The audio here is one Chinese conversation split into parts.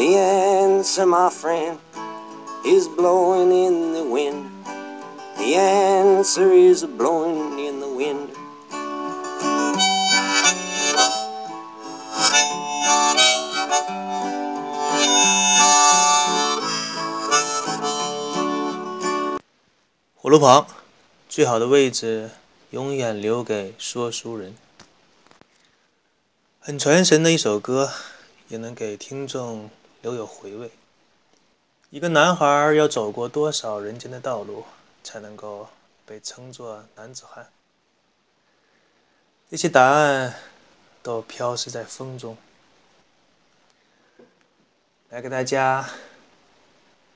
The answer, my friend, is blowing in the wind. The answer is blowing in the wind. 火炉旁，最好的位置永远留给说书人。很传神的一首歌，也能给听众留有回味。一个男孩要走过多少人间的道路，才能够被称作男子汉？这些答案都飘逝在风中。来给大家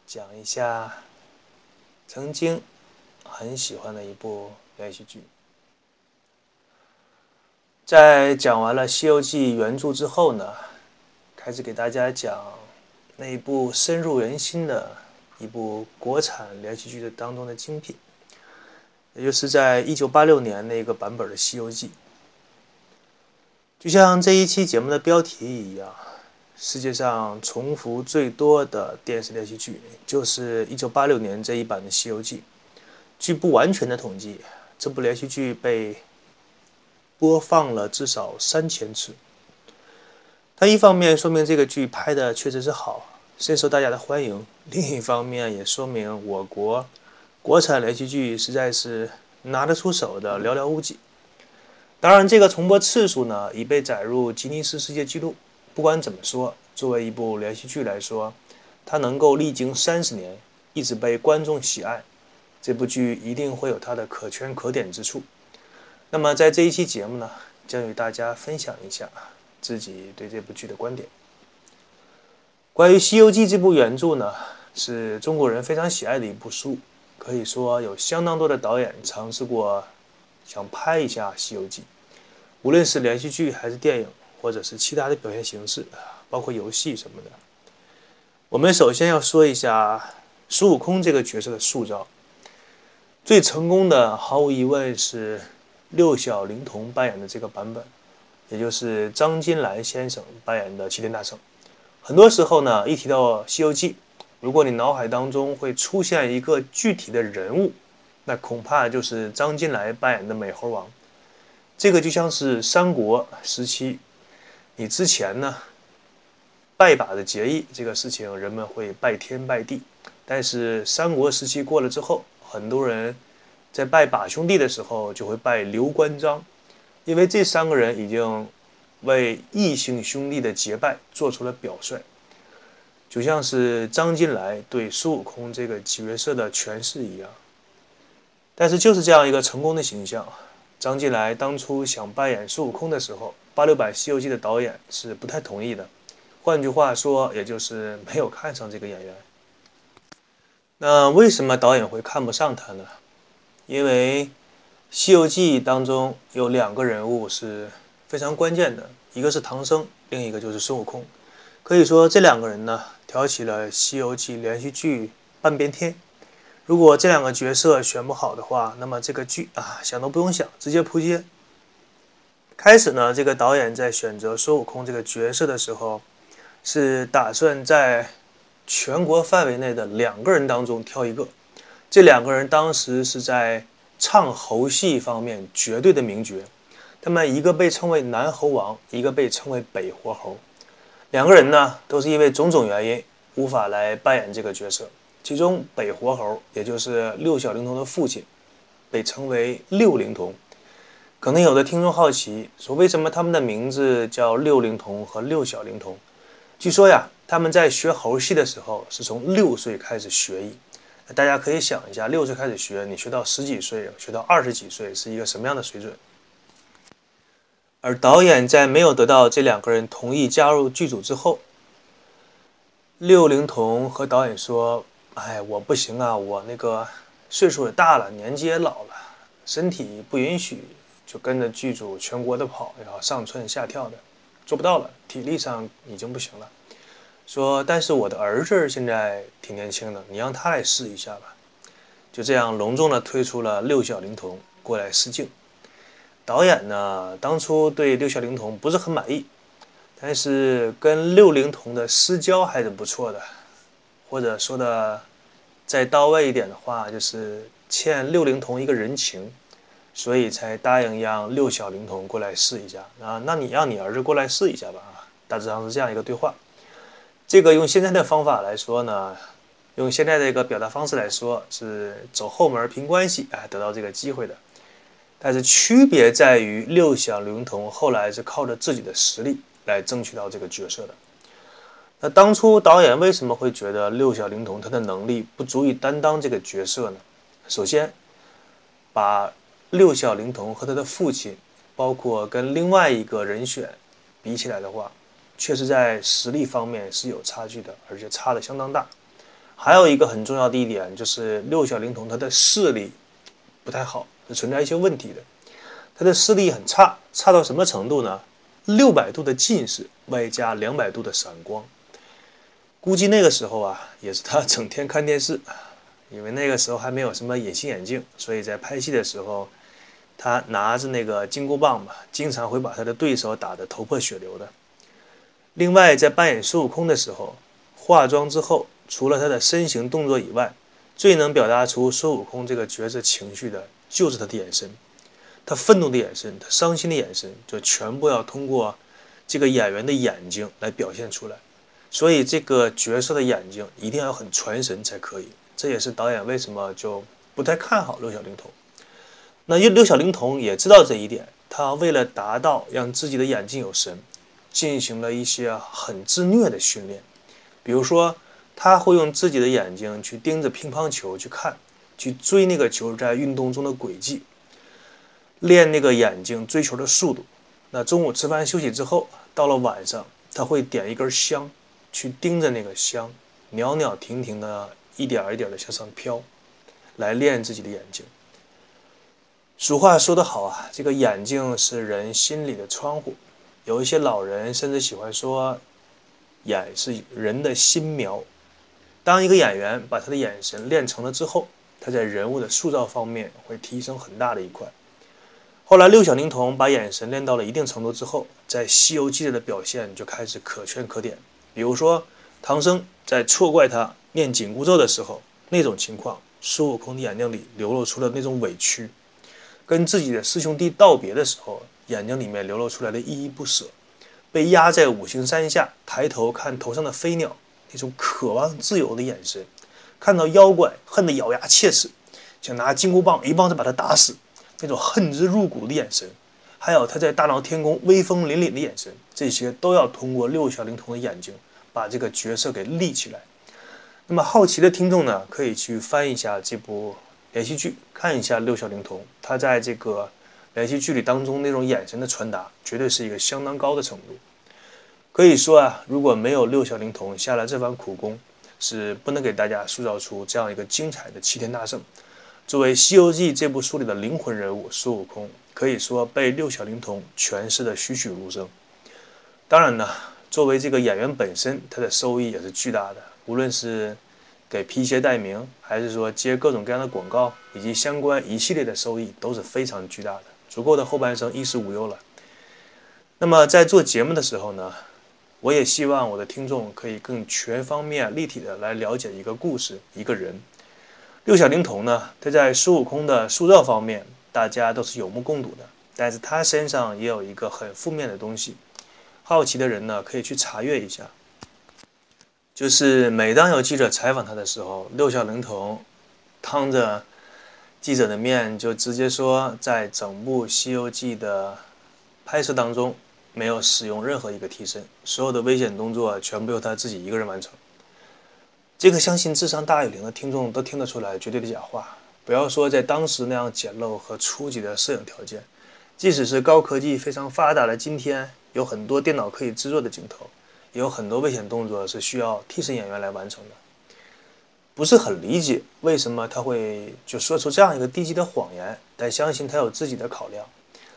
讲一下曾经。很喜欢的一部连续剧。在讲完了《西游记》原著之后呢，开始给大家讲那一部深入人心的一部国产连续剧的当中的精品，也就是在一九八六年那个版本的《西游记》。就像这一期节目的标题一样，世界上重复最多的电视连续剧就是一九八六年这一版的《西游记》。据不完全的统计，这部连续剧被播放了至少三千次。一方面说明这个剧拍的确实是好，深受大家的欢迎；另一方面也说明我国国产连续剧实在是拿得出手的寥寥无几。当然，这个重播次数呢已被载入吉尼斯世界纪录。不管怎么说，作为一部连续剧来说，它能够历经三十年一直被观众喜爱。这部剧一定会有它的可圈可点之处。那么，在这一期节目呢，将与大家分享一下自己对这部剧的观点。关于《西游记》这部原著呢，是中国人非常喜爱的一部书，可以说有相当多的导演尝试过想拍一下《西游记》，无论是连续剧还是电影，或者是其他的表现形式，包括游戏什么的。我们首先要说一下孙悟空这个角色的塑造。最成功的，毫无疑问是六小龄童扮演的这个版本，也就是张金来先生扮演的齐天大圣。很多时候呢，一提到《西游记》，如果你脑海当中会出现一个具体的人物，那恐怕就是张金来扮演的美猴王。这个就像是三国时期，你之前呢拜把子结义这个事情，人们会拜天拜地，但是三国时期过了之后。很多人在拜把兄弟的时候，就会拜刘关张，因为这三个人已经为异姓兄弟的结拜做出了表率，就像是张金来对孙悟空这个角色的诠释一样。但是就是这样一个成功的形象，张金来当初想扮演孙悟空的时候，八六版《西游记》的导演是不太同意的，换句话说，也就是没有看上这个演员。那为什么导演会看不上他呢？因为《西游记》当中有两个人物是非常关键的，一个是唐僧，另一个就是孙悟空。可以说这两个人呢，挑起了《西游记》连续剧半边天。如果这两个角色选不好的话，那么这个剧啊，想都不用想，直接扑街。开始呢，这个导演在选择孙悟空这个角色的时候，是打算在。全国范围内的两个人当中挑一个，这两个人当时是在唱猴戏方面绝对的名角，他们一个被称为南猴王，一个被称为北活猴。两个人呢都是因为种种原因无法来扮演这个角色。其中北活猴，也就是六小龄童的父亲，被称为六龄童。可能有的听众好奇，说为什么他们的名字叫六龄童和六小龄童？据说呀。他们在学猴戏的时候是从六岁开始学艺，大家可以想一下，六岁开始学，你学到十几岁，学到二十几岁是一个什么样的水准？而导演在没有得到这两个人同意加入剧组之后，六龄童和导演说：“哎，我不行啊，我那个岁数也大了，年纪也老了，身体不允许，就跟着剧组全国的跑，然后上蹿下跳的，做不到了，体力上已经不行了。说，但是我的儿子现在挺年轻的，你让他来试一下吧。就这样隆重的推出了六小龄童过来试镜。导演呢，当初对六小龄童不是很满意。”但是跟六龄童的私交还是不错的，或者说的再到位一点的话，就是欠六龄童一个人情，所以才答应让六小龄童过来试一下啊。那你让你儿子过来试一下吧啊，大致上是这样一个对话。这个用现在的方法来说呢，用现在的一个表达方式来说，是走后门凭关系哎得到这个机会的。但是区别在于，六小龄童后来是靠着自己的实力。来争取到这个角色的。那当初导演为什么会觉得六小龄童他的能力不足以担当这个角色呢？首先，把六小龄童和他的父亲，包括跟另外一个人选比起来的话，确实在实力方面是有差距的，而且差的相当大。还有一个很重要的一点就是六小龄童他的视力不太好，是存在一些问题的。他的视力很差，差到什么程度呢？六百度的近视，外加两百度的散光，估计那个时候啊，也是他整天看电视，因为那个时候还没有什么隐形眼镜，所以在拍戏的时候，他拿着那个金箍棒嘛，经常会把他的对手打得头破血流的。另外，在扮演孙悟空的时候，化妆之后，除了他的身形动作以外，最能表达出孙悟空这个角色情绪的，就是他的眼神。他愤怒的眼神，他伤心的眼神，就全部要通过这个演员的眼睛来表现出来。所以这个角色的眼睛一定要很传神才可以。这也是导演为什么就不太看好六小龄童。那六六小龄童也知道这一点，他为了达到让自己的眼睛有神，进行了一些很自虐的训练。比如说，他会用自己的眼睛去盯着乒乓球去看，去追那个球在运动中的轨迹。练那个眼睛追求的速度。那中午吃饭休息之后，到了晚上，他会点一根香，去盯着那个香，袅袅婷婷的，一点一点的向上飘，来练自己的眼睛。俗话说得好啊，这个眼睛是人心里的窗户。有一些老人甚至喜欢说，眼是人的心苗。当一个演员把他的眼神练成了之后，他在人物的塑造方面会提升很大的一块。后来，六小龄童把眼神练到了一定程度之后，在《西游记》里的表现就开始可圈可点。比如说，唐僧在错怪他念紧箍咒的时候，那种情况，孙悟空的眼睛里流露出了那种委屈；跟自己的师兄弟道别的时候，眼睛里面流露出来的依依不舍；被压在五行山下，抬头看头上的飞鸟，那种渴望自由的眼神；看到妖怪，恨得咬牙切齿，想拿金箍棒一棒子把他打死。那种恨之入骨的眼神，还有他在大闹天宫威风凛凛的眼神，这些都要通过六小龄童的眼睛把这个角色给立起来。那么好奇的听众呢，可以去翻一下这部连续剧，看一下六小龄童他在这个连续剧里当中那种眼神的传达，绝对是一个相当高的程度。可以说啊，如果没有六小龄童下了这番苦功，是不能给大家塑造出这样一个精彩的齐天大圣。作为《西游记》这部书里的灵魂人物，孙悟空可以说被六小龄童诠释的栩栩如生。当然呢，作为这个演员本身，他的收益也是巨大的。无论是给皮鞋代名，还是说接各种各样的广告，以及相关一系列的收益，都是非常巨大的，足够的后半生衣食无忧了。那么在做节目的时候呢，我也希望我的听众可以更全方面、立体的来了解一个故事、一个人。六小龄童呢，他在孙悟空的塑造方面，大家都是有目共睹的。但是他身上也有一个很负面的东西，好奇的人呢可以去查阅一下。就是每当有记者采访他的时候，六小龄童趟着记者的面就直接说，在整部《西游记》的拍摄当中，没有使用任何一个替身，所有的危险动作全部由他自己一个人完成。这个相信智商大于零的听众都听得出来，绝对的假话。不要说在当时那样简陋和初级的摄影条件，即使是高科技非常发达的今天，有很多电脑可以制作的镜头，也有很多危险动作是需要替身演员来完成的。不是很理解为什么他会就说出这样一个低级的谎言，但相信他有自己的考量。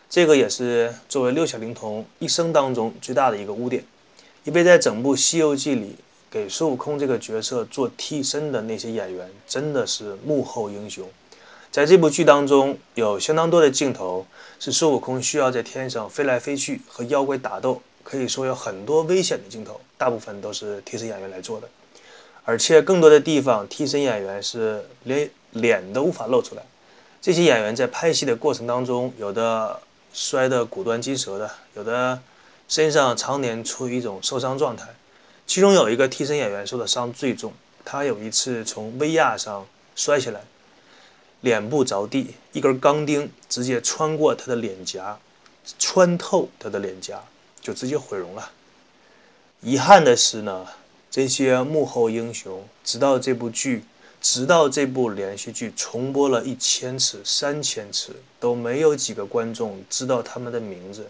这个也是作为六小龄童一生当中最大的一个污点，因为在整部《西游记》里，给孙悟空这个角色做替身的那些演员真的是幕后英雄。在这部剧当中，有相当多的镜头是孙悟空需要在天上飞来飞去和妖怪打斗，可以说有很多危险的镜头，大部分都是替身演员来做的。而且更多的地方，替身演员是连脸都无法露出来。这些演员在拍戏的过程当中，有的摔得骨断筋折的，有的身上常年处于一种受伤状态。其中有一个替身演员受的伤最重，他有一次从威亚上摔下来，脸部着地，一根钢钉直接穿过他的脸颊，穿透他的脸颊，就直接毁容了。遗憾的是呢。这些幕后英雄，直到这部剧，直到这部连续剧重播了一千次、三千次，都没有几个观众知道他们的名字。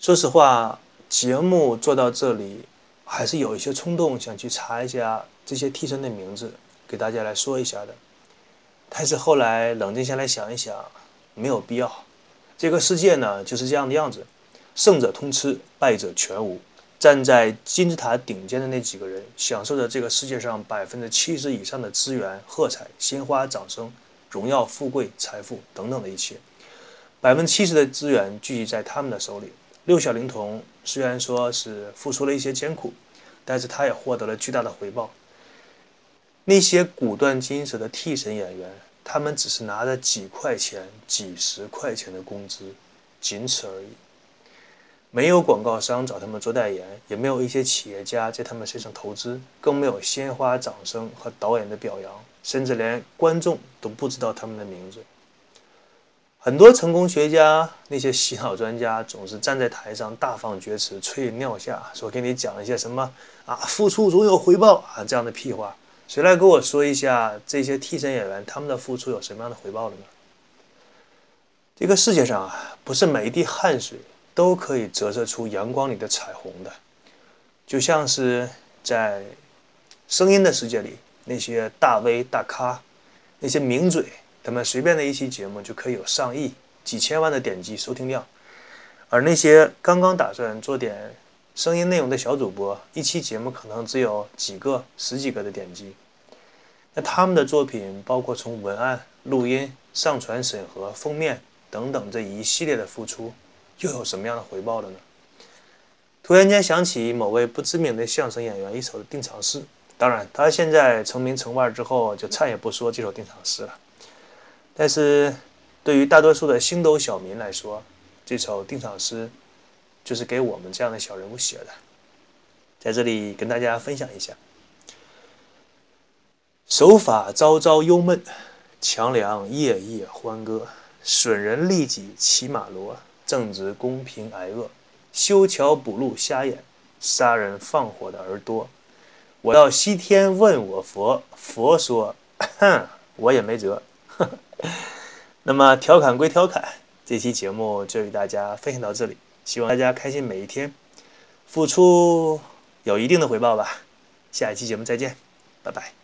说实话，节目做到这里，还是有一些冲动，想去查一下这些替身的名字，给大家来说一下的。但是后来冷静下来想一想，没有必要。这个世界呢，就是这样的样子，胜者通吃，败者全无。站在金字塔顶尖的那几个人，享受着这个世界上百分之七十以上的资源、喝彩、鲜花、掌声、荣耀、富贵、财富等等的一切。百分之七十的资源聚集在他们的手里。六小龄童虽然说是付出了一些艰苦，但是他也获得了巨大的回报。那些骨断筋折的替身演员，他们只是拿着几块钱、几十块钱的工资，仅此而已。没有广告商找他们做代言，也没有一些企业家在他们身上投资，更没有鲜花、掌声和导演的表扬，甚至连观众都不知道他们的名字。很多成功学家、那些洗脑专家总是站在台上大放厥词、吹尿下，说给你讲一些什么啊，付出总有回报啊这样的屁话。谁来跟我说一下这些替身演员他们的付出有什么样的回报了呢？这个世界上啊，不是每一滴汗水。都可以折射出阳光里的彩虹的，就像是在声音的世界里，那些大 V 大咖，那些名嘴，他们随便的一期节目就可以有上亿、几千万的点击收听量，而那些刚刚打算做点声音内容的小主播，一期节目可能只有几个、十几个的点击。那他们的作品，包括从文案、录音、上传、审核、封面等等这一系列的付出。又有什么样的回报了呢？突然间想起某位不知名的相声演员一首《定场诗》，当然，他现在成名成腕之后，就再也不说这首定场诗了。但是，对于大多数的星斗小民来说，这首定场诗就是给我们这样的小人物写的。在这里跟大家分享一下：手法朝朝忧闷，强梁夜夜欢歌，损人利己骑马骡。正直公平挨饿，修桥补路瞎眼，杀人放火的儿多。我到西天问我佛，佛说，哼，我也没辙。那么调侃归调侃，这期节目就与大家分享到这里，希望大家开心每一天，付出有一定的回报吧。下一期节目再见，拜拜。